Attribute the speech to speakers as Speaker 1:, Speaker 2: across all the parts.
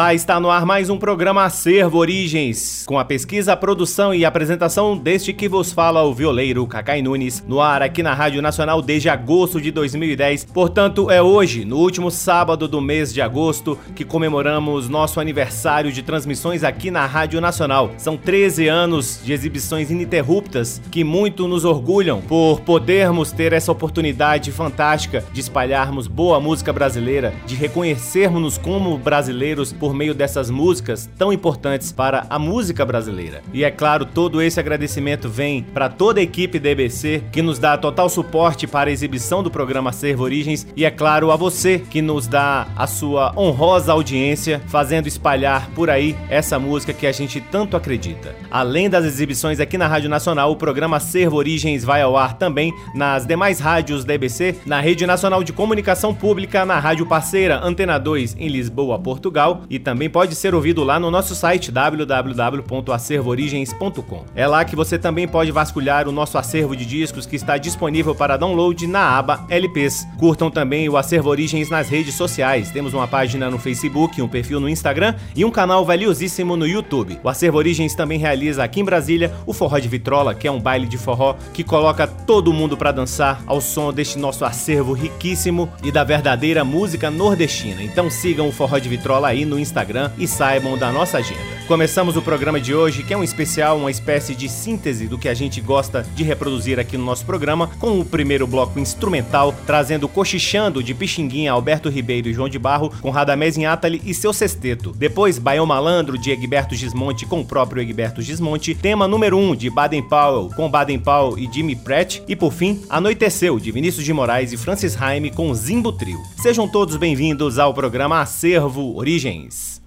Speaker 1: Olá, está no ar mais um programa Acervo Origens, com a pesquisa, produção e apresentação deste que vos fala o violeiro Cacai Nunes, no ar aqui na Rádio Nacional desde agosto de 2010. Portanto, é hoje, no último sábado do mês de agosto, que comemoramos nosso aniversário de transmissões aqui na Rádio Nacional. São 13 anos de exibições ininterruptas que muito nos orgulham por podermos ter essa oportunidade fantástica de espalharmos boa música brasileira, de reconhecermos-nos como brasileiros por meio dessas músicas tão importantes para a música brasileira. E é claro, todo esse agradecimento vem para toda a equipe da EBC que nos dá total suporte para a exibição do programa Servo Origens e é claro a você que nos dá a sua honrosa audiência fazendo espalhar por aí essa música que a gente tanto acredita. Além das exibições aqui na Rádio Nacional, o programa Servo Origens vai ao ar também nas demais rádios da EBC, na Rede Nacional de Comunicação Pública, na rádio parceira Antena 2 em Lisboa, Portugal e também pode ser ouvido lá no nosso site www.acervoorigens.com. É lá que você também pode vasculhar o nosso acervo de discos que está disponível para download na aba LPs. Curtam também o Acervo Origens nas redes sociais. Temos uma página no Facebook, um perfil no Instagram e um canal valiosíssimo no YouTube. O Acervo Origens também realiza aqui em Brasília o Forró de Vitrola, que é um baile de forró que coloca todo mundo para dançar ao som deste nosso acervo riquíssimo e da verdadeira música nordestina. Então sigam o Forró de Vitrola aí no Instagram e saibam da nossa agenda. Começamos o programa de hoje, que é um especial, uma espécie de síntese do que a gente gosta de reproduzir aqui no nosso programa, com o primeiro bloco instrumental, trazendo Cochichando de Pixinguinha, Alberto Ribeiro e João de Barro, com Radamés Atali e seu sexteto. Depois, Baião Malandro de Egberto Gismonte com o próprio Egberto Gismonte, tema número 1 um, de Baden Powell com Baden Powell e Jimmy Pratt, e por fim, Anoiteceu de Vinícius de Moraes e Francis Haime com Zimbo Trio. Sejam todos bem-vindos ao programa Acervo Origens. Peace.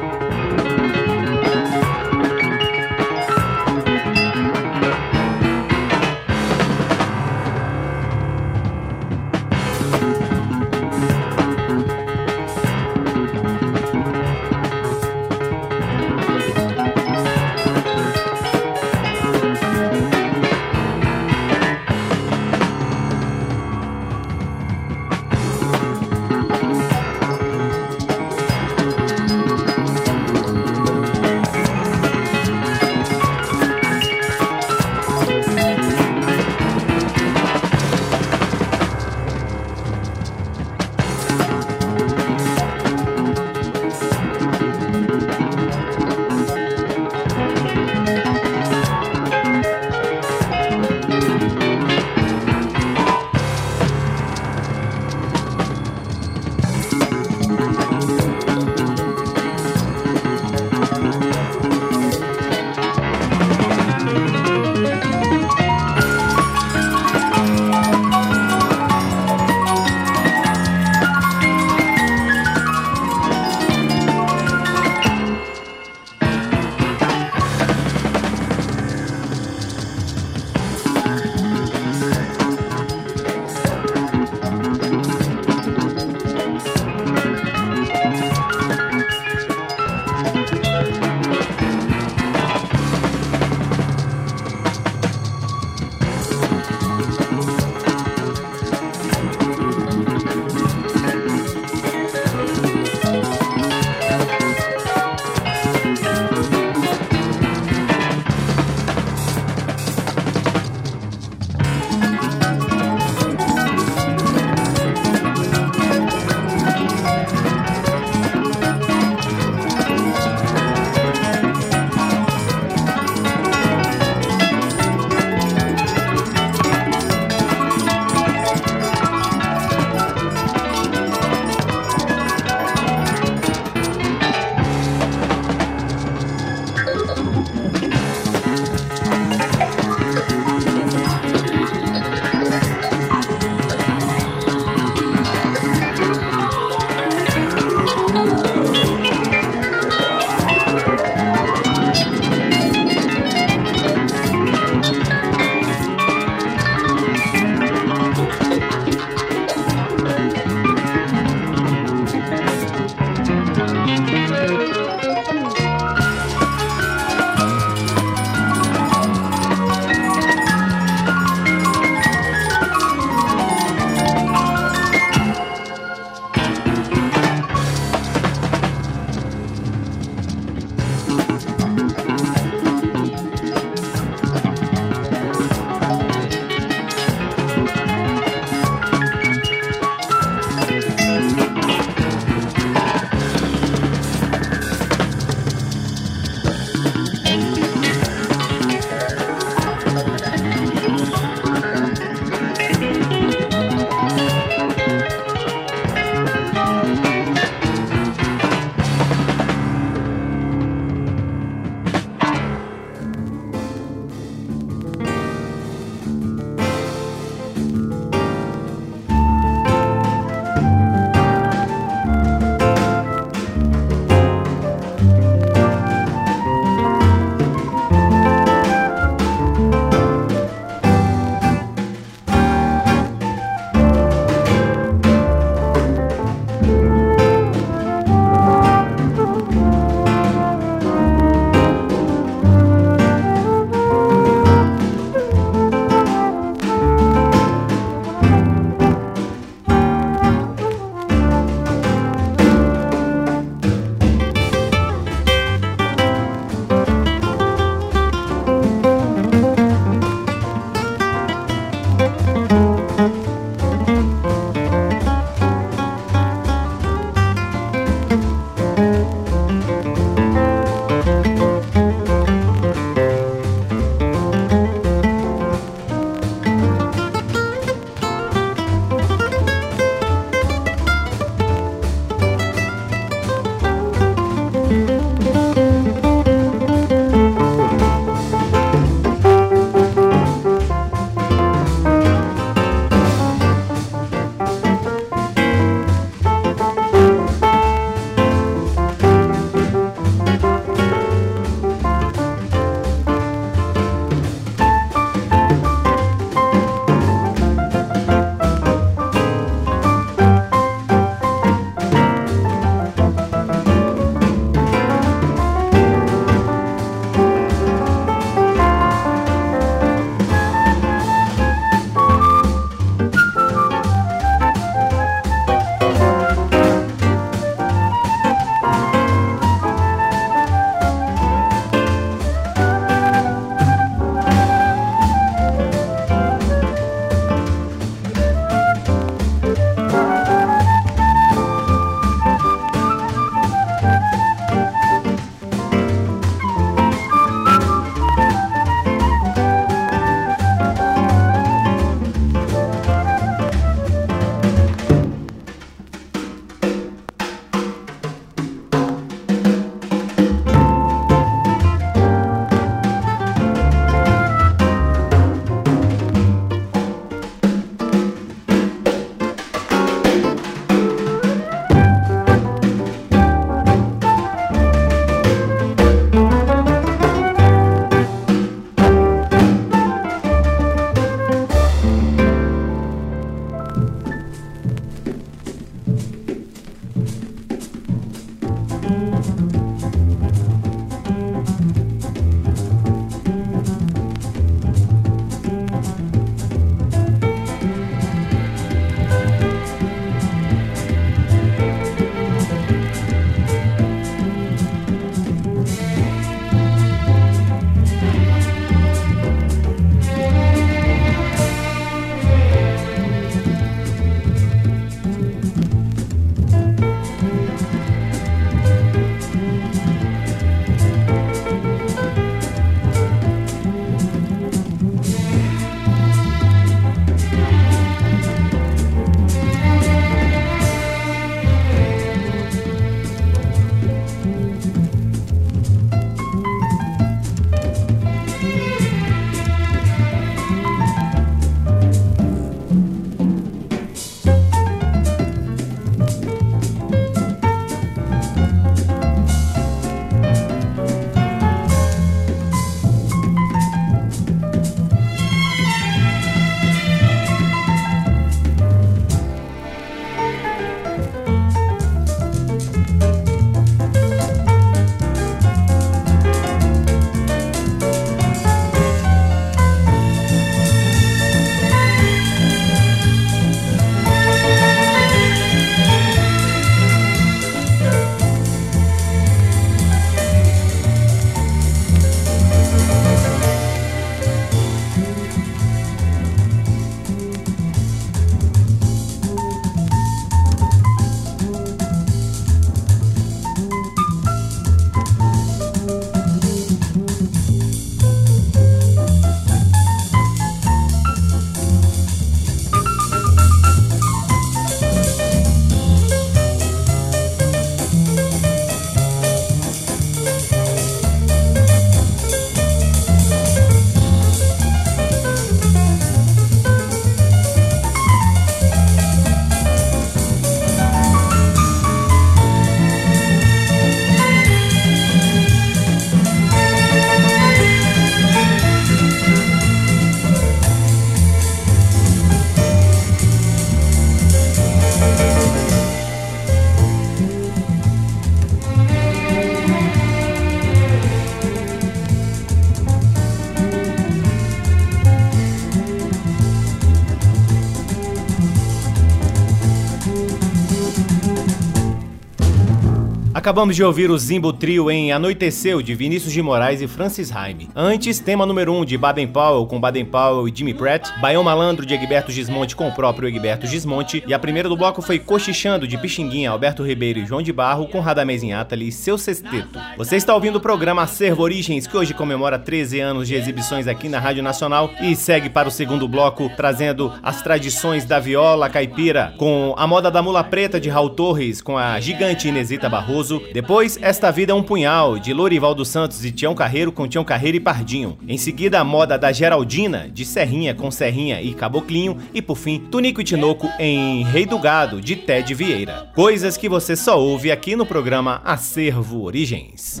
Speaker 1: Acabamos de ouvir o Zimbo Trio em Anoiteceu, de Vinícius de Moraes e Francis Haime. Antes, tema número 1 um de Baden Powell com Baden Powell e Jimmy Pratt, Baião Malandro de Egberto Gismonte com o próprio Egberto Gismonte, e a primeira do bloco foi Cochichando de Pixinguinha, Alberto Ribeiro e João de Barro com Radamés Atali e seu sexteto. Você está ouvindo o programa Acervo Origens, que hoje comemora 13 anos de exibições aqui na Rádio Nacional e segue para o segundo bloco trazendo as tradições da viola caipira com a moda da mula preta de Raul Torres com a gigante Inesita Barroso. Depois, Esta Vida é um Punhal, de Lorival dos Santos e Tião Carreiro com Tião Carreiro e Pardinho. Em seguida, a moda da Geraldina, de Serrinha com Serrinha e Caboclinho. E por fim, Tunico e Tinoco em Rei do Gado, de Ted Vieira. Coisas que você só ouve aqui no programa Acervo Origens.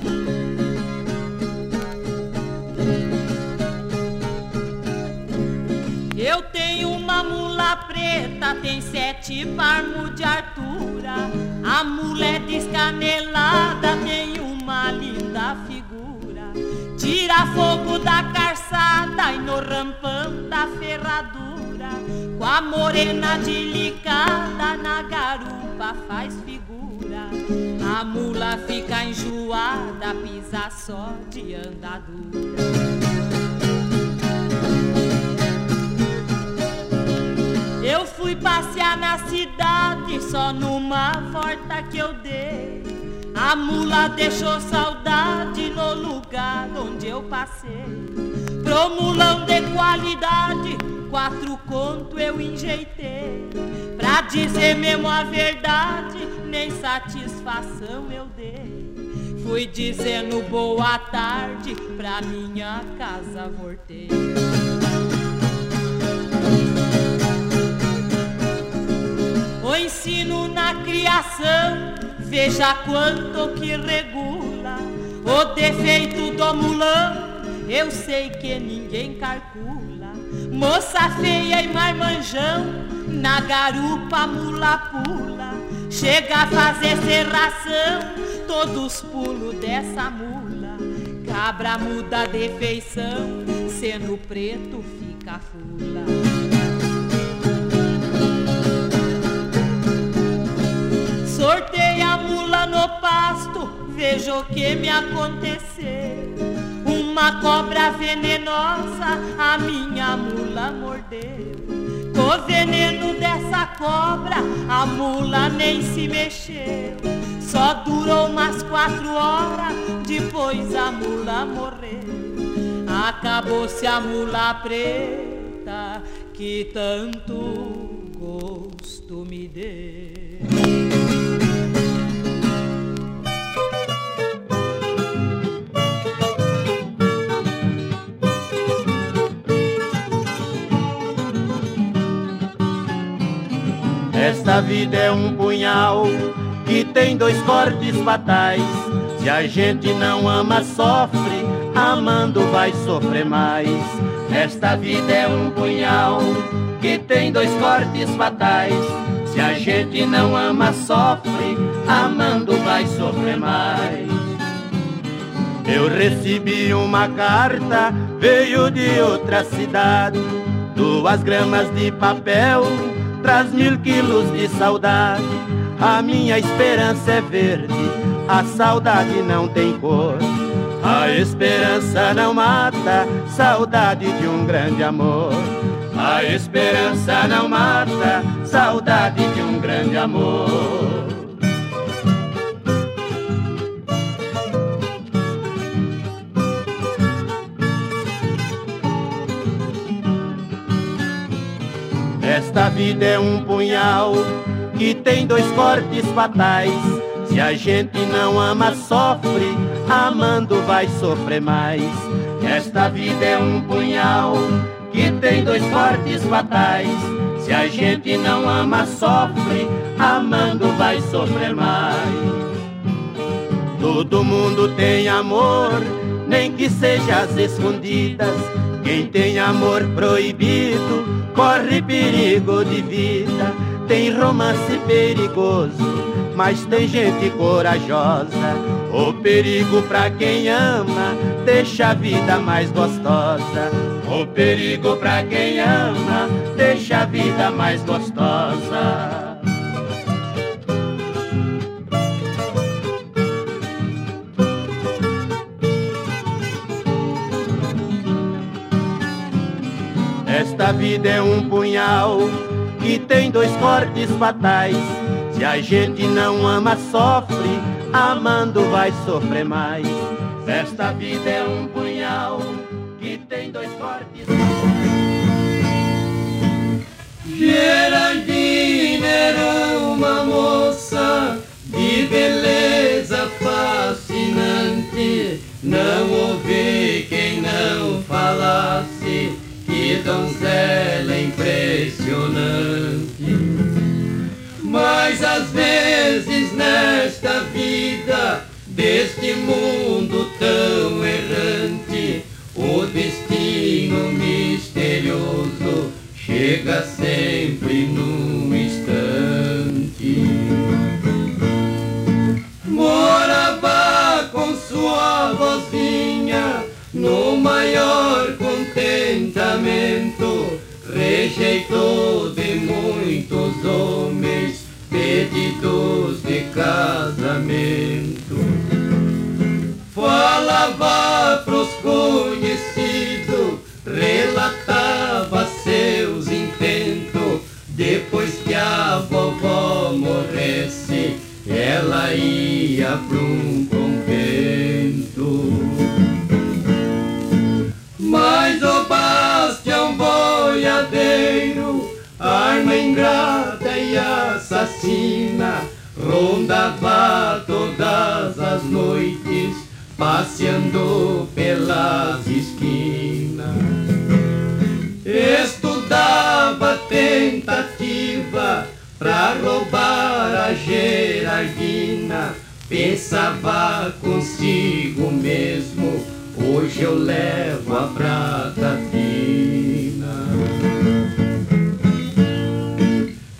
Speaker 2: Eu tenho preta, tem sete palmos de altura. A mula é descanelada, tem uma linda figura. Tira fogo da carçada e no rampão da ferradura. Com a morena delicada na garupa faz figura. A mula fica enjoada, pisa só de andadura. Eu fui passear na cidade só numa volta que eu dei. A mula deixou saudade no lugar onde eu passei. Pro mulão de qualidade, quatro conto eu enjeitei. Pra dizer mesmo a verdade, nem satisfação eu dei. Fui dizendo boa tarde, pra minha casa voltei. O ensino na criação, veja quanto que regula. O defeito do mulão, eu sei que ninguém calcula. Moça feia e marmanjão, na garupa mula pula. Chega a fazer serração, todos pulos dessa mula. Cabra muda de feição, sendo preto fica fula. Sortei a mula no pasto, veja o que me aconteceu. Uma cobra venenosa a minha mula mordeu. Com o veneno dessa cobra, a mula nem se mexeu. Só durou umas quatro horas, depois a mula morreu. Acabou-se a mula preta que tanto gosto me deu.
Speaker 3: Esta vida é um punhal que tem dois cortes fatais. Se a gente não ama, sofre, amando vai sofrer mais. Esta vida é um punhal que tem dois cortes fatais. Se a gente não ama, sofre, amando vai sofrer mais. Eu recebi uma carta, veio de outra cidade, duas gramas de papel traz mil quilos de saudade. A minha esperança é verde, a saudade não tem cor. A esperança não mata, saudade de um grande amor. A esperança não mata, saudade de um grande amor. Esta vida é um punhal que tem dois cortes fatais. Se a gente não ama, sofre, amando vai sofrer mais. Esta vida é um punhal que tem dois cortes fatais. Se a gente não ama, sofre, amando vai sofrer mais. Todo mundo tem amor, nem que seja às escondidas. Quem tem amor proibido corre perigo de vida. Tem romance perigoso, mas tem gente corajosa. O perigo pra quem ama deixa a vida mais gostosa. O perigo pra quem ama deixa a vida mais gostosa. Esta vida é um punhal que tem dois cortes fatais. Se a gente não ama, sofre, amando vai sofrer mais. Esta vida é um punhal que tem dois cortes fatais.
Speaker 4: Geraldine era uma moça de beleza fascinante. Não ouvi quem não falasse donzela impressionante. Mas às vezes nesta vida, deste mundo tão errante, o destino misterioso chega sempre num instante. Morava com sua vozinha no maior contentamento, rejeitou de muitos homens pedidos de casamento. Falava pros conhecidos, relatava seus intentos. Depois que a vovó morresse, ela ia pra um convento. Pensava consigo mesmo Hoje eu levo a prata fina.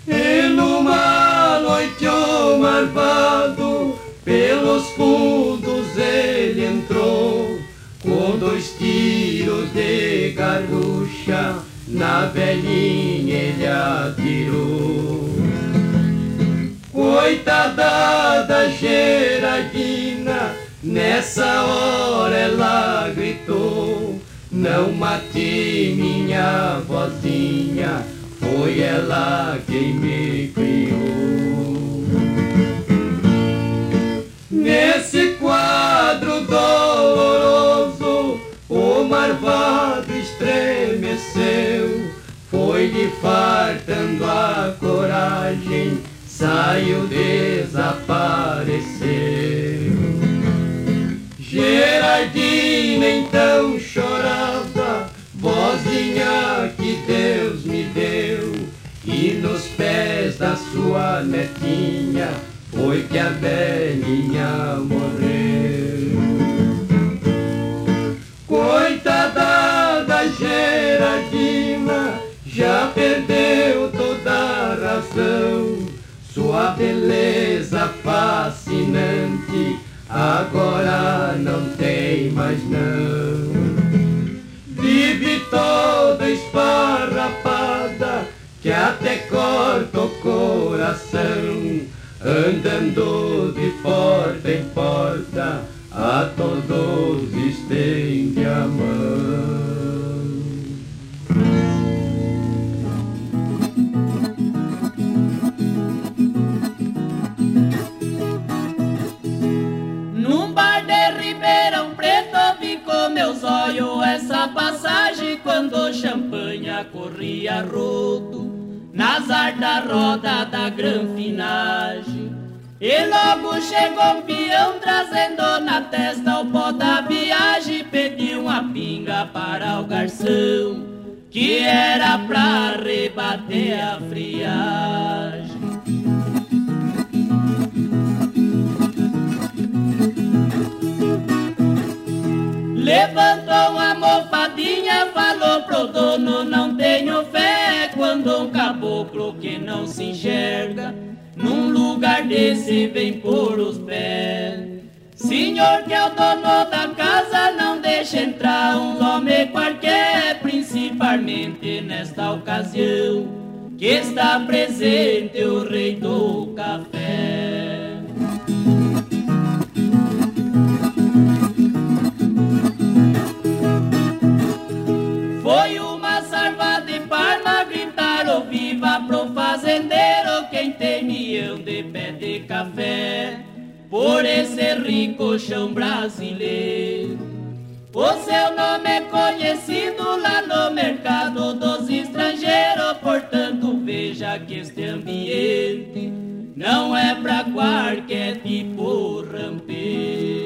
Speaker 4: E numa noite o marvado, pelos fundos ele entrou, com dois tiros de garrucha, na velhinha ele atirou. Coitada da Gerardina, Nessa hora ela gritou: Não mate minha vozinha, foi ela quem me criou. Nesse quadro doloroso, o marvado estremeceu, foi-lhe fartando a coragem, saiu, desapareceu. Netinha foi que a velhinha morreu. Coitada da Gerardina, já perdeu toda a razão, sua beleza fascinante agora não tem mais não. Vive toda esfarrapada, que até coração, andando de porta em porta, a todos estende a mão.
Speaker 5: meus olhos essa passagem quando champanha corria rodo nas da roda da granfinagem. E logo chegou um peão trazendo na testa o pó da viagem, pediu uma pinga para o garçom, que era pra rebater a friagem. Levantou uma mofadinha, falou pro dono, não tenho fé um caboclo que não se enxerga num lugar desse vem por os pés. Senhor que é o dono da casa, não deixa entrar um homem qualquer, principalmente nesta ocasião que está presente o rei do café. da sarva de Parma gritaram viva pro fazendeiro quem tem milhão de pé de café por esse rico chão brasileiro. O seu nome é conhecido lá no mercado dos estrangeiros, portanto veja que este ambiente não é pra qualquer tipo rampeiro.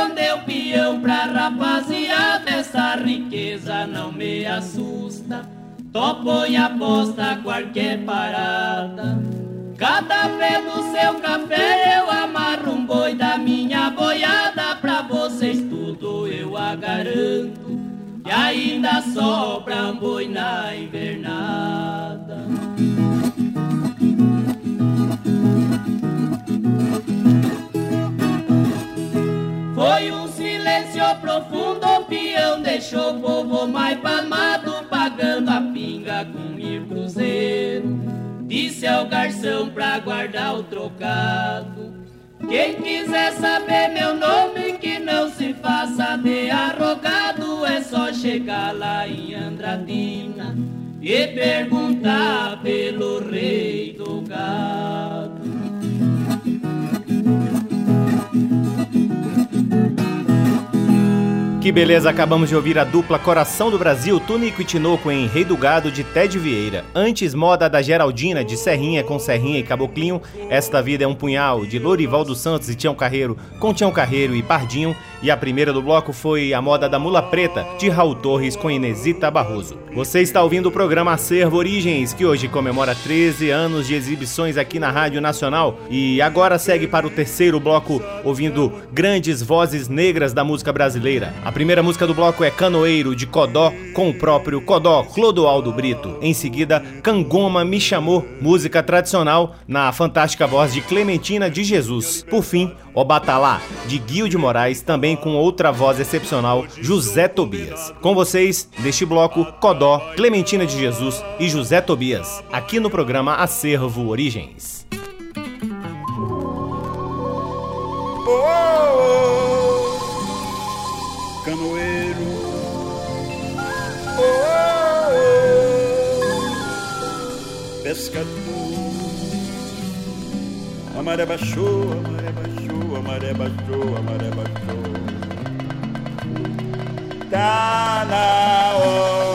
Speaker 5: Cortês respondeu peão pra rapaziada, essa riqueza não me assusta. Topo em aposta qualquer parada. Cada pé do seu café eu amarro um boi da minha boiada pra vocês tudo eu a garanto. E ainda sobra um boi na invernada. Foi um silêncio profundo, o peão deixou o povo mais palmado, pagando a pinga com mil cruzeiro. Disse ao garçom pra guardar o trocado. Quem quiser saber meu nome, que não se faça de arrogado, é só chegar lá em Andradina e perguntar pelo rei do gado.
Speaker 1: Que beleza, acabamos de ouvir a dupla Coração do Brasil, Túnico e Tinoco em Rei do Gado de Ted Vieira. Antes, moda da Geraldina, de Serrinha com Serrinha e Caboclinho. Esta Vida é um Punhal, de Lorival dos Santos e Tião Carreiro, com Tião Carreiro e Pardinho. E a primeira do bloco foi a moda da Mula Preta, de Raul Torres com Inesita Barroso. Você está ouvindo o programa Acervo Origens, que hoje comemora 13 anos de exibições aqui na Rádio Nacional. E agora segue para o terceiro bloco, ouvindo grandes vozes negras da música brasileira. A primeira música do bloco é Canoeiro, de Codó, com o próprio Codó, Clodoaldo Brito. Em seguida, Cangoma Me Chamou, música tradicional na fantástica voz de Clementina de Jesus. Por fim, O Batalá, de Guil de Moraes, também com outra voz excepcional, José Tobias. Com vocês, neste bloco, Codó, Clementina de Jesus e José Tobias, aqui no programa Acervo Origens.
Speaker 6: Canoeiro. Oh, oh, pescador. A maré baixou, a maré baixou, a maré baixou, a maré baixou. Tá na hora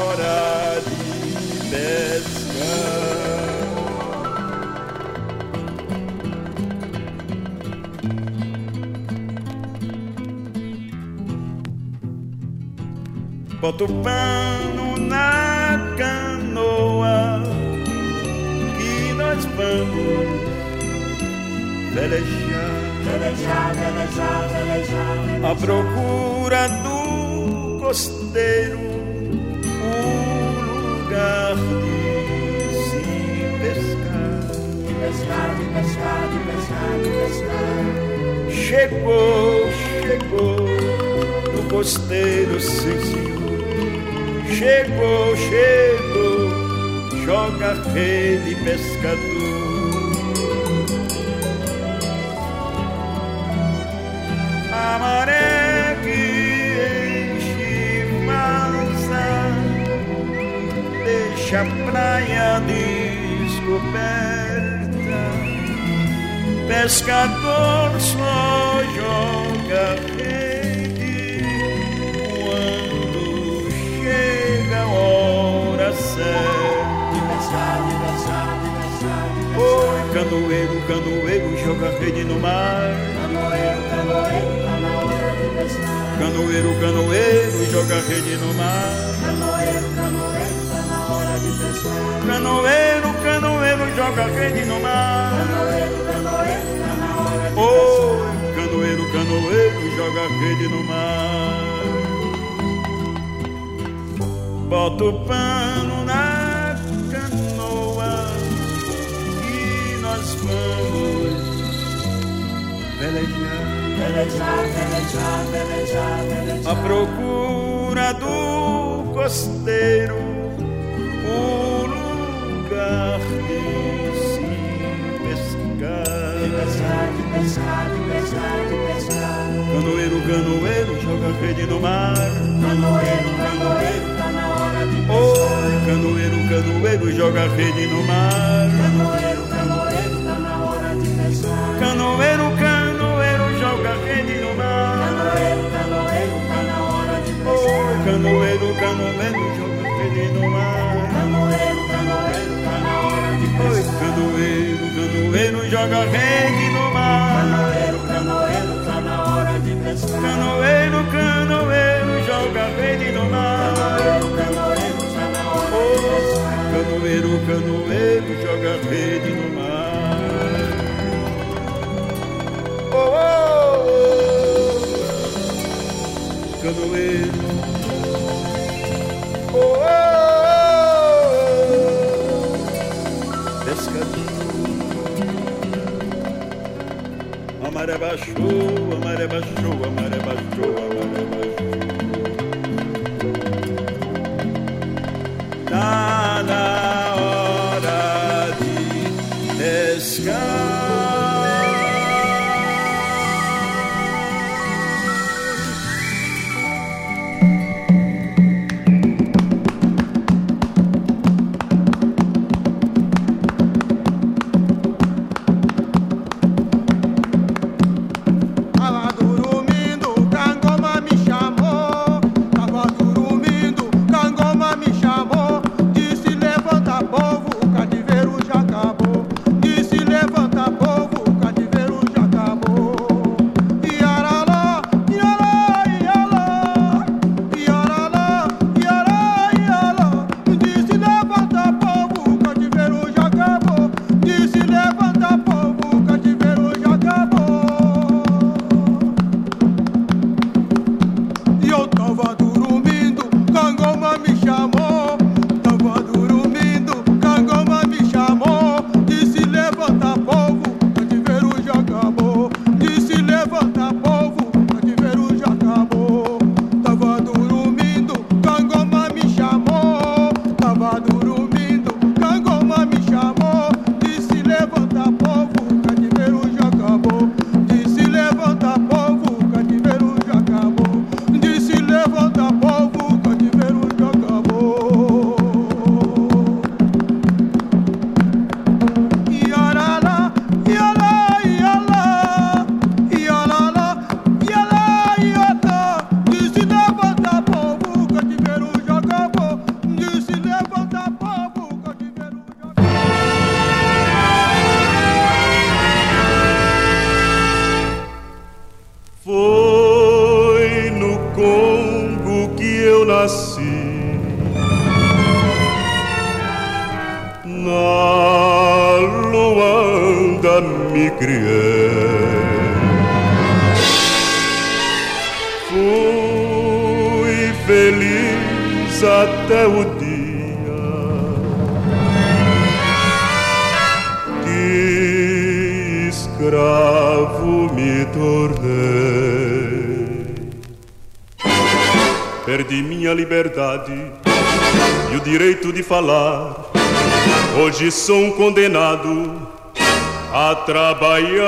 Speaker 6: Bota o pano na canoa que nós vamos velejar,
Speaker 7: Velejar, velejar, velejar,
Speaker 6: à procura do costeiro, um lugar de se pescar.
Speaker 7: Pescar, de pescar, de pescar, de pescar.
Speaker 6: Chegou, chegou no costeiro, sim senhor. Chegou, chegou, joga rede pescador. A maré que enche massa, deixa a praia descoberta. Pescador só joga rede hora certa. Oi, canoeiro, canoeiro, joga rede no mar.
Speaker 7: Canoeiro, canoeiro, tá
Speaker 6: joga rede no mar.
Speaker 7: Canoeiro, canoeiro, tá na hora de.
Speaker 6: Canoeiro, canoeiro, joga rede no mar.
Speaker 7: Canoeiro, tá
Speaker 6: canoeiro, canoeiro, joga rede no mar. Bota o pano na canoa e nós vamos velejar.
Speaker 7: Velejar, velejar, velejar, velejar.
Speaker 6: à procura do costeiro, um lugar de se pescar.
Speaker 7: Pescar, de pescar, de pescar, de pescar.
Speaker 8: Canoeiro, canoeiro, joga rede no mar.
Speaker 6: Canoeiro, canoeiro,
Speaker 8: Oi, canoeiro, canoeiro, joga rede no mar.
Speaker 6: Canoeiro, canoeiro, tá na hora de pescar.
Speaker 8: Canoeiro, canoeiro, joga rede no mar.
Speaker 6: Canoeiro, canoeiro, tá na hora de pescar.
Speaker 8: canoeiro, canoeiro, joga rede no mar.
Speaker 6: Canoeiro, canoeiro, tá na hora de pescar.
Speaker 8: canoeiro, canoeiro, joga rede no mar.
Speaker 6: Canoeiro, canoeiro, tá na hora de pescar.
Speaker 8: Canoeiro, canoeiro, joga rede no mar.
Speaker 6: Canoeiro,
Speaker 8: joga rede no mar. Oh, oh, oh. canoeiro. Oh, oh, oh. pescador. A maré baixou, a maré baixou, a maré baixou, a maré baixou.
Speaker 9: Condenado a trabalhar,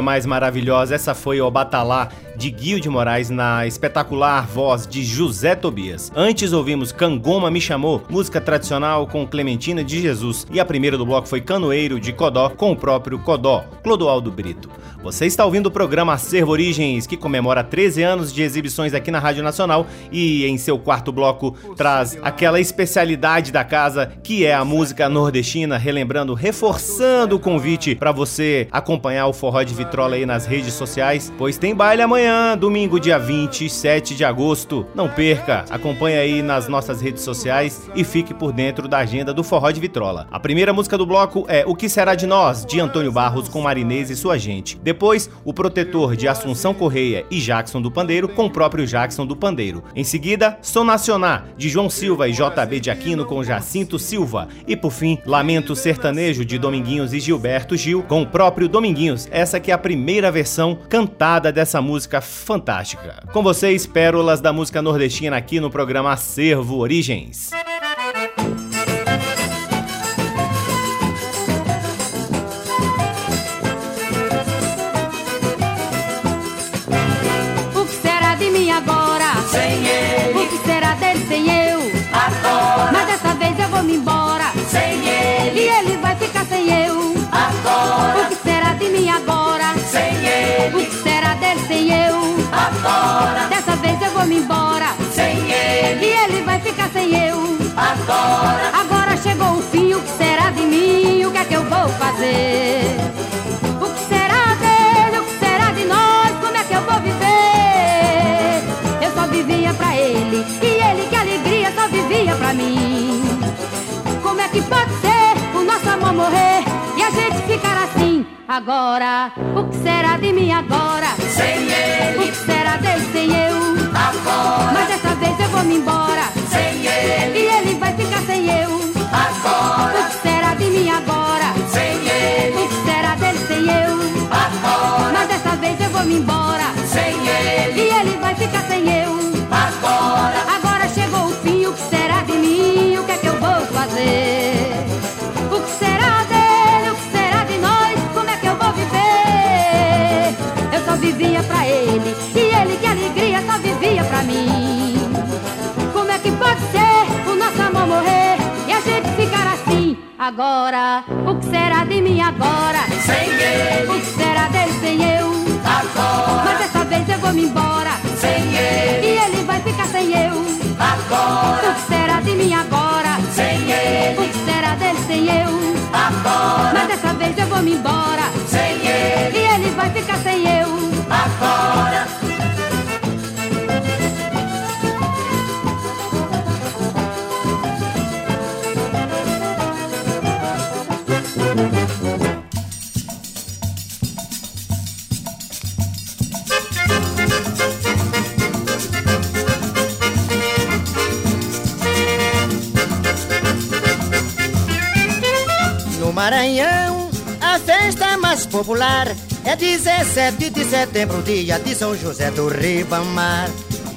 Speaker 1: coisa mais maravilhosa! Essa foi o Batalá de Guio de Moraes na espetacular voz de José Tobias. Antes ouvimos Cangoma Me Chamou, música tradicional com Clementina de Jesus, e a primeira do bloco foi Canoeiro de Codó com o próprio Codó, Clodoaldo Brito. Você está ouvindo o programa Acervo Origens, que comemora 13 anos de exibições aqui na Rádio Nacional e em seu quarto bloco traz aquela especialidade da casa que é a música nordestina, relembrando, reforçando o convite para você acompanhar o Forró de Vitrola aí nas redes sociais, pois tem baile amanhã, domingo, dia 27 de agosto. Não perca, acompanhe aí nas nossas redes sociais e fique por dentro da agenda do Forró de Vitrola. A primeira música do bloco é O Que Será de Nós, de Antônio Barros com Marinês e sua gente. Depois, O Protetor de Assunção Correia e Jackson do Pandeiro com o próprio Jackson do Pandeiro. Em seguida, Sou Nacional de João Silva e JB de Aquino com Jacinto Silva. E por fim, Lamento Sertanejo de Dominguinhos e Gilberto Gil com o próprio Dominguinhos. Essa que é a primeira versão cantada dessa música fantástica. Com vocês, pérolas da música nordestina aqui no programa Acervo Origens.
Speaker 10: Me embora.
Speaker 3: sem
Speaker 10: E
Speaker 3: ele,
Speaker 10: ele vai ficar sem eu.
Speaker 3: agora,
Speaker 10: Agora chegou o fim, o que será de mim? O que é que eu vou fazer? O que será dele? O que será de nós? Como é que eu vou viver? Eu só vivia pra ele e ele que alegria só vivia pra mim. Como é que pode ser o nosso amor morrer e a gente ficar assim? Agora, o que será de mim agora?
Speaker 3: sem
Speaker 10: O
Speaker 3: ele,
Speaker 10: que será dele sem eu?
Speaker 3: Agora,
Speaker 10: Mas dessa vez eu vou me embora.
Speaker 3: sem ele,
Speaker 10: E ele vai ficar sem eu. O
Speaker 3: agora,
Speaker 10: que será de mim agora?
Speaker 3: sem
Speaker 10: O
Speaker 3: ele,
Speaker 10: que será dele sem eu?
Speaker 3: agora,
Speaker 10: Mas dessa vez eu vou me embora.
Speaker 3: Agora,
Speaker 10: o que será de mim agora?
Speaker 3: sem
Speaker 10: O
Speaker 3: ele,
Speaker 10: que será dele sem eu? Mas
Speaker 3: agora,
Speaker 10: dessa vez eu vou me embora.
Speaker 3: sem
Speaker 10: E
Speaker 3: ele,
Speaker 10: ele vai ficar sem eu. O
Speaker 3: agora,
Speaker 10: que será de mim agora?
Speaker 3: sem
Speaker 10: O
Speaker 3: ele,
Speaker 10: que será dele sem eu?
Speaker 3: agora,
Speaker 10: Mas dessa vez eu vou me embora.
Speaker 3: sem ele,
Speaker 10: E ele vai ficar sem eu.
Speaker 11: Maranhão, a festa mais popular é 17 de setembro, dia de São José do Ribamar.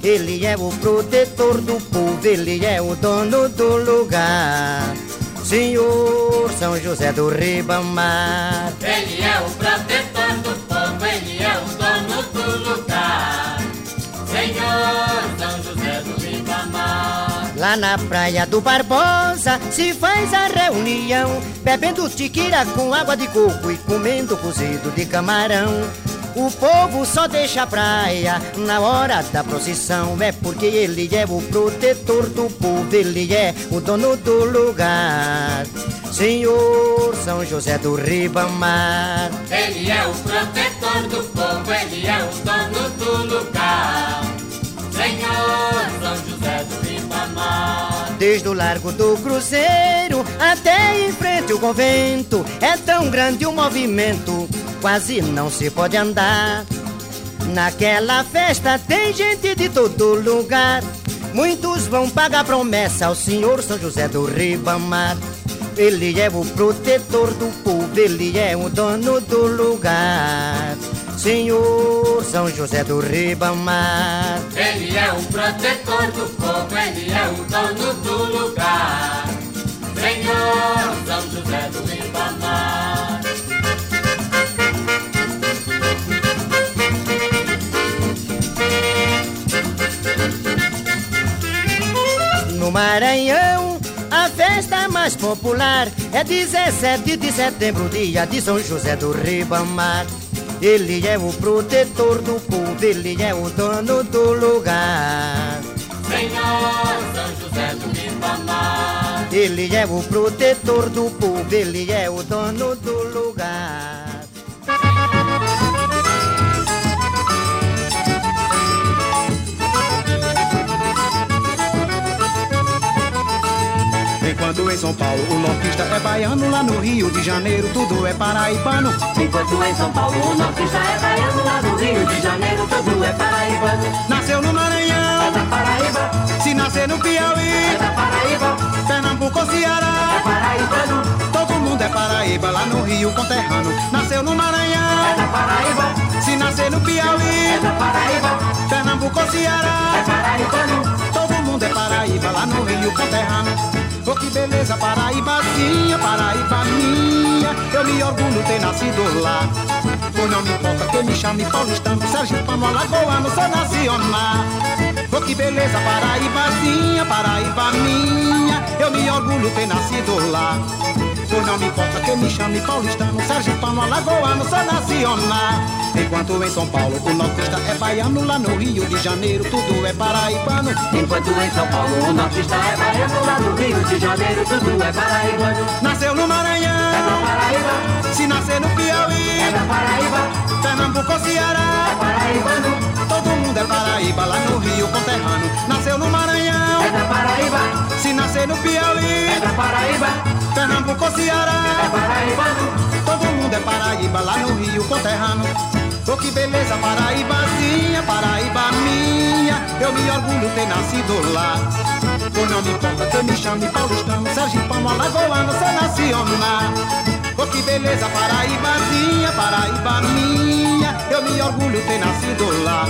Speaker 11: Ele é o protetor do povo, ele é o dono do lugar. Senhor São José do Ribamar.
Speaker 3: ele
Speaker 11: Na praia do Barbosa se faz a reunião, bebendo tiquira com água de coco e comendo cozido de camarão. O povo só deixa a praia na hora da procissão, é porque ele é o protetor do povo, ele é o dono do lugar. Senhor São José do Ribamar.
Speaker 3: Ele é o protetor do povo, ele é o dono do lugar. Senhor São José do Ribamar.
Speaker 11: Desde o largo do Cruzeiro até em frente ao convento, é tão grande o movimento, quase não se pode andar. Naquela festa tem gente de todo lugar. Muitos vão pagar promessa ao senhor São José do Ribamar. Ele é o protetor do povo, ele é o dono do lugar. Senhor São José do Ribamar.
Speaker 12: Ele é o protetor do povo, ele é o dono do lugar. Senhor São José do Ribamar.
Speaker 11: No Maranhão, a festa mais popular é 17 de setembro, dia de São José do Ribamar. Ele é o protetor do povo, ele é o dono do lugar.
Speaker 12: Senhor São José do Ribamar.
Speaker 11: Ele é o protetor do povo, ele é o dono do lugar.
Speaker 13: Em São Paulo o nortista é baiano, lá no Rio de Janeiro tudo é paraibano.
Speaker 14: Enquanto em São Paulo o nortista é baiano, lá no Rio de Janeiro tudo é paraibano.
Speaker 13: Nasceu no Maranhão,
Speaker 14: é da Paraíba.
Speaker 13: Se nascer no Piauí,
Speaker 14: é da Paraíba.
Speaker 13: Pernambuco ou Ceará,
Speaker 14: é paraibano.
Speaker 13: Todo mundo é Paraíba, lá no Rio conterrano. Nasceu no Maranhão,
Speaker 14: é da Paraíba.
Speaker 13: Se nascer no Piauí,
Speaker 14: é da Paraíba.
Speaker 13: Pernambuco ou Ceará,
Speaker 14: é paraibano.
Speaker 13: Todo mundo é Paraíba, lá no Rio conterrano. Beleza, Paraíbazinha, Paraíba minha. Eu me orgulho ter nascido lá. Pois não me importa que me chame paulistano Sergipano, alagoano, sou nacional Oh que beleza, Paraíbazinha, Paraíba minha. Eu me orgulho ter nascido lá. Pois não me importa que me chame paulistano Sergipano, alagoano, sou nacional. Enquanto em São Paulo o nortista é baiano Lá no Rio de Janeiro tudo é paraibano.
Speaker 14: Enquanto em São Paulo o nortista é baiano Lá no Rio de Janeiro tudo é paraibano.
Speaker 13: Nasceu no Maranhão,
Speaker 14: é da Paraíba.
Speaker 13: Se nascer no Piauí,
Speaker 14: é da Paraíba.
Speaker 13: Pernambuco ou Ceará,
Speaker 14: é paraibano
Speaker 13: É Paraíba lá no Rio conterrâneo. Nasceu no Maranhão,
Speaker 14: é da Paraíba.
Speaker 13: Se nascer no Piauí,
Speaker 14: é da Paraíba.
Speaker 13: Pernambuco ou Ceará,
Speaker 14: é paraibano
Speaker 13: Todo mundo é Paraíba lá no Rio conterrâneo. Oh que beleza, Paraíbazinha, Paraíba minha. Eu me orgulho ter nascido lá. Pois não me importa que me chame paulistano Sergipano, alagoano, sou nacional Oh que beleza, Paraíbazinha, Paraíba minha. Eu me orgulho ter nascido lá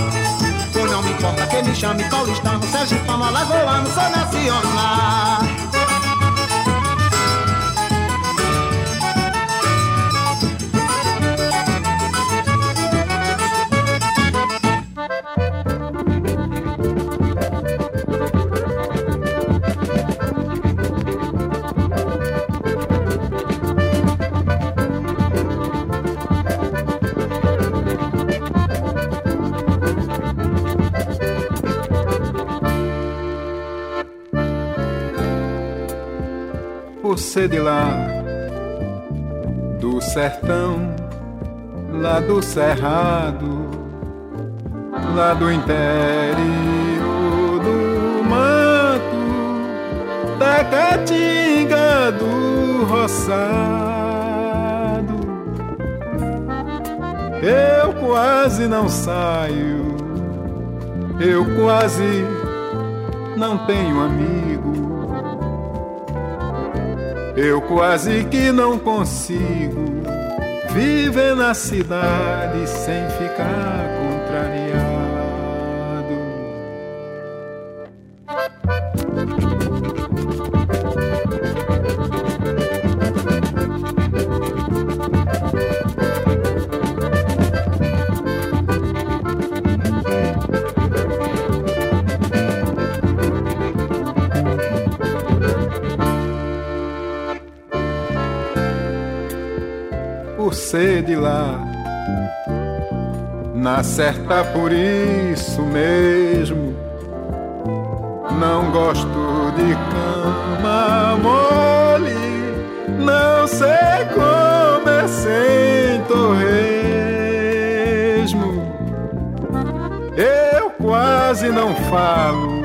Speaker 13: chame paulistano Sergipano, alagoano, sou
Speaker 15: ser de lá, do sertão, lá do cerrado, lá do interior do mato, da caatinga do roçado. Eu quase não saio, eu quase não tenho amigo. Eu quase que não consigo viver na cidade sem ficar de lá. Na certa por isso mesmo, não gosto de cama mole, não sei comer sem torresmo. Eu quase não falo,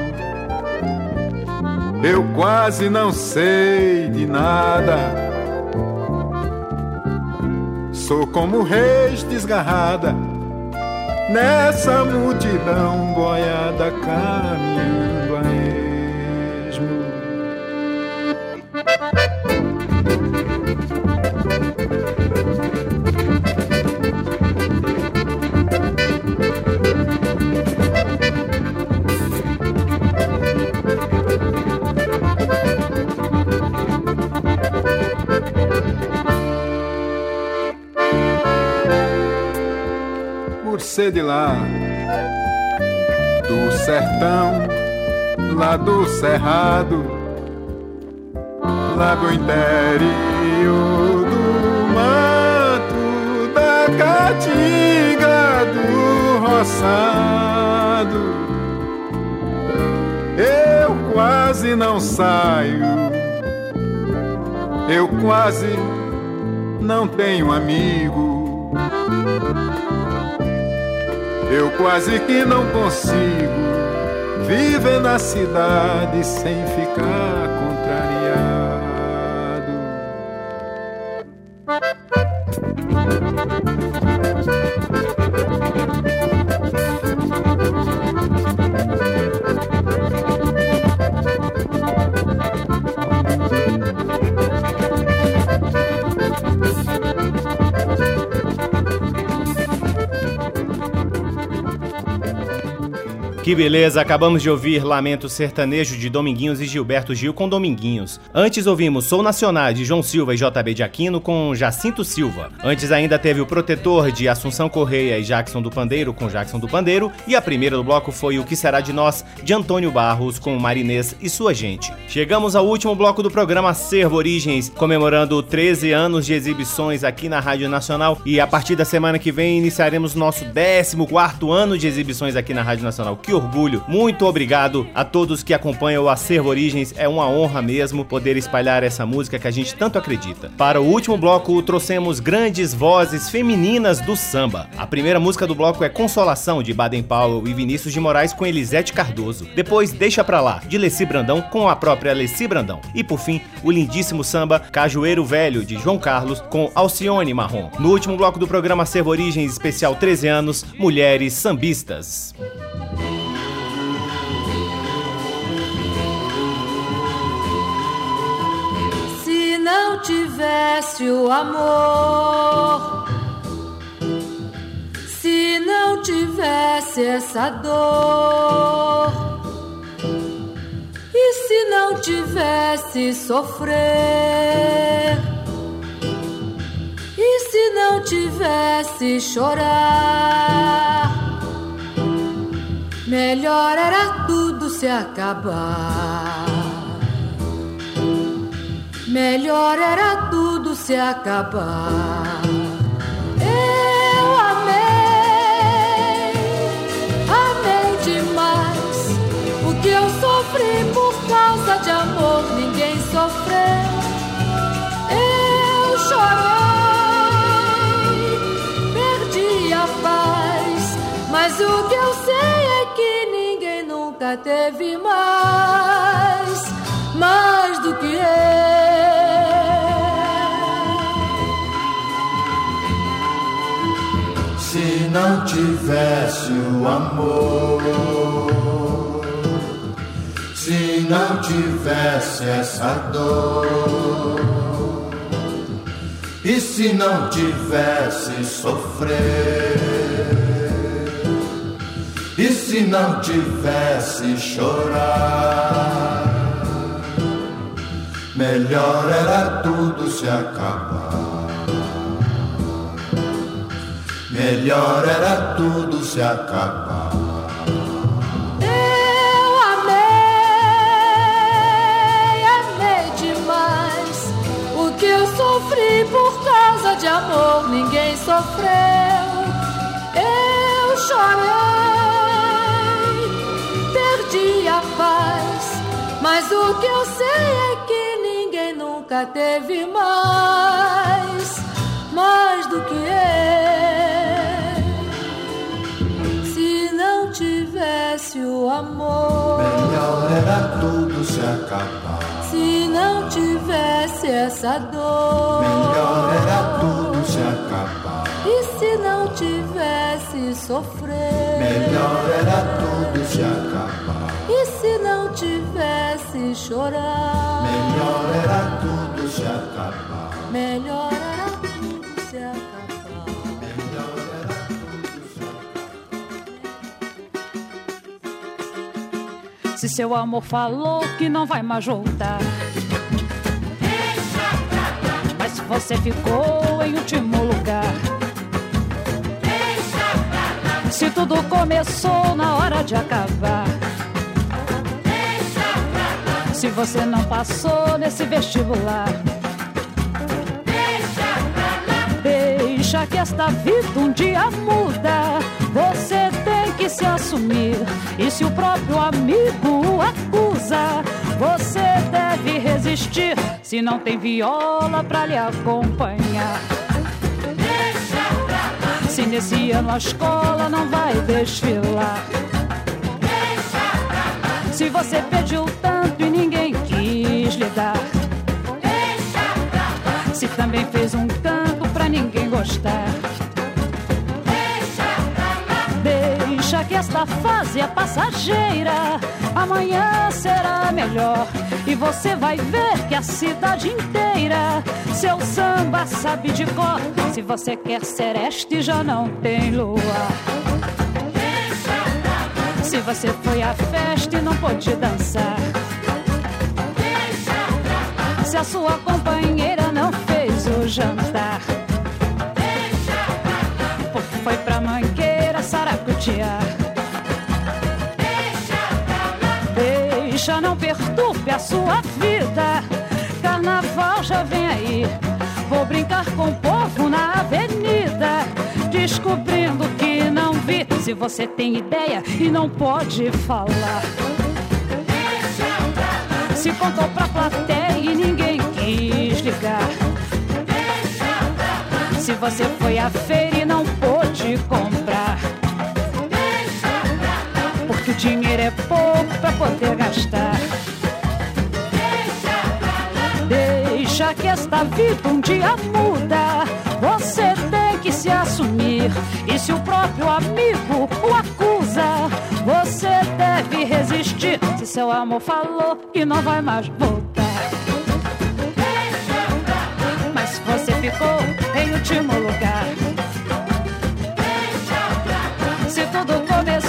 Speaker 15: eu quase não sei de nada. Sou como reis desgarrada, nessa multidão boiada caminhando Ser de lá, do sertão, lá do cerrado, lá do interior do mato, da caatinga, do roçado. Eu quase não saio, eu quase não tenho amigo. Eu quase que não consigo viver na cidade sem ficar
Speaker 1: Que beleza, acabamos de ouvir Lamento Sertanejo de Dominguinhos e Gilberto Gil com Dominguinhos. Antes ouvimos Sou Nacional de João Silva e JB de Aquino com Jacinto Silva. Antes ainda teve o Protetor de Assunção Correia e Jackson do Pandeiro com Jackson do Pandeiro. E a primeira do bloco foi O Que Será de Nós de Antônio Barros com Marinês e sua gente. Chegamos ao último bloco do programa Servo Origens, comemorando 13 anos de exibições aqui na Rádio Nacional. E a partir da semana que vem iniciaremos nosso 14 ano de exibições aqui na Rádio Nacional. Que orgulho. Muito obrigado a todos que acompanham o Acervo Origens. É uma honra mesmo poder espalhar essa música que a gente tanto acredita. Para o último bloco, trouxemos grandes vozes femininas do samba. A primeira música do bloco é Consolação, de Baden Powell e Vinícius de Moraes com Elisete Cardoso. Depois, Deixa Pra Lá, de Leci Brandão com a própria Leci Brandão. E por fim, o lindíssimo samba Cajueiro Velho, de João Carlos com Alcione Marrom. No último bloco do programa Acervo Origens, especial 13 anos, Mulheres Sambistas.
Speaker 16: Não tivesse o amor, se não tivesse essa dor, e se não tivesse sofrer, e se não tivesse chorar, melhor era tudo se acabar. Melhor era tudo se acabar. Eu amei, amei demais. O que eu sofri por causa de amor, ninguém sofreu. Eu chorei, perdi a paz. Mas o que eu sei é que ninguém nunca teve mais, mais do que eu.
Speaker 4: Não tivesse o amor, se não tivesse essa dor, e se não tivesse sofrer, e se não tivesse chorar, melhor era tudo se acabar. Melhor era tudo se acabar.
Speaker 16: Eu amei, amei demais. O que eu sofri por causa de amor, ninguém sofreu. Eu chorei, perdi a paz. Mas o que eu sei é que ninguém nunca teve mais, mais do que eu. Tivesse o amor.
Speaker 4: Melhor era tudo se acabar.
Speaker 16: Se não tivesse essa dor,
Speaker 4: Melhor era tudo se acabar.
Speaker 16: e se não tivesse sofrer.
Speaker 17: Melhor era tudo se acabar.
Speaker 16: E se não tivesse chorar?
Speaker 17: Melhor era tudo se acabar.
Speaker 16: Melhor Se
Speaker 18: seu amor falou que não vai mais voltar. Mas se você ficou em último lugar. Se tudo começou na hora de acabar. Se você não passou nesse vestibular. Deixa que esta vida um dia muda. Você se assumir. E se o próprio amigo o acusa, você deve resistir. Se não tem viola pra lhe acompanhar. Se nesse ano a escola não vai desfilar. Se você pediu tanto e ninguém quis lhe dar. Se também fez um canto pra ninguém gostar. Esta fase é passageira. Amanhã será melhor. E você vai ver que a cidade inteira seu samba sabe de cor. Se você quer sereste, já não tem lua. Se você foi à festa e não pôde dançar. Se a sua companheira não fez o jantar. Foi pra mangueira saracutear. Deixa, não perturbe a sua vida. Carnaval já vem aí. Vou brincar com o povo na avenida. Descobrindo que não vi. Se você tem ideia e não pode falar. Se contou pra plateia e ninguém quis ligar. Se você foi à feira e não pôde comprar. Porque o dinheiro é poder gastar. Deixa que esta vida um dia muda. Você tem que se assumir. E se o próprio amigo o acusa, você deve resistir. Se seu amor falou que não vai mais voltar. Mas se você ficou em último lugar. Se tudo começou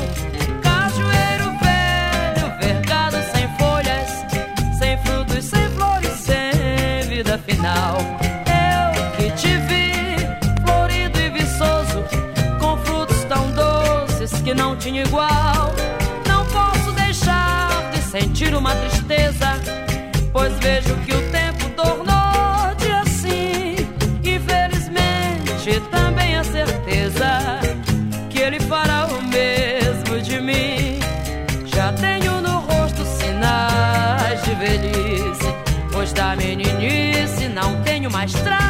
Speaker 4: sozinho igual. Não posso deixar de sentir uma tristeza, pois vejo que o tempo tornou de assim. Infelizmente, também a certeza que ele fará o mesmo de mim. Já tenho no rosto sinais de velhice, pois da meninice não tenho mais traço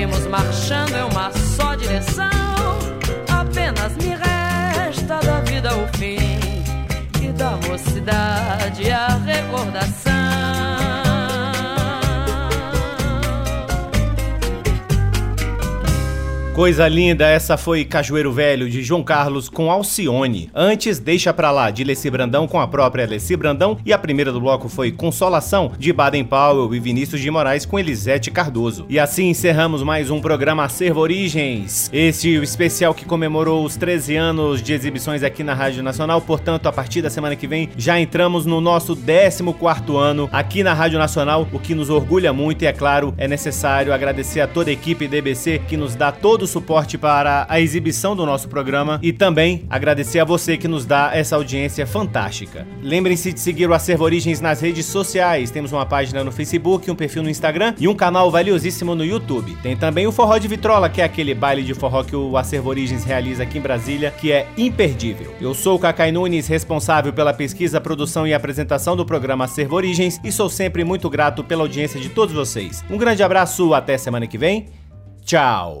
Speaker 4: Seguimos marchando em uma só direção. Apenas me resta da vida o fim e da mocidade a recordação.
Speaker 1: Coisa linda, essa foi Cajueiro Velho de João Carlos com Alcione. Antes, Deixa Pra Lá de Leci Brandão com a própria Leci Brandão. E a primeira do bloco foi Consolação de Baden Powell e Vinícius de Moraes com Elisete Cardoso. E assim encerramos mais um programa Acervo Origens. Este o especial que comemorou os 13 anos de exibições aqui na Rádio Nacional. Portanto, a partir da semana que vem já entramos no nosso 14 ano aqui na Rádio Nacional, o que nos orgulha muito e, é claro, é necessário agradecer a toda a equipe DBC que nos dá todo suporte para a exibição do nosso programa e também agradecer a você que nos dá essa audiência fantástica. Lembrem-se de seguir o Acervo Origens nas redes sociais. Temos uma página no Facebook, um perfil no Instagram e um canal valiosíssimo no YouTube. Tem também o Forró de Vitrola, que é aquele baile de forró que o Acervo Origens realiza aqui em Brasília, que é imperdível. Eu sou o Cacai Nunes, responsável pela pesquisa, produção e apresentação do programa Acervo Origens e sou sempre muito grato pela audiência de todos vocês. Um grande abraço, até semana que vem. Tchau.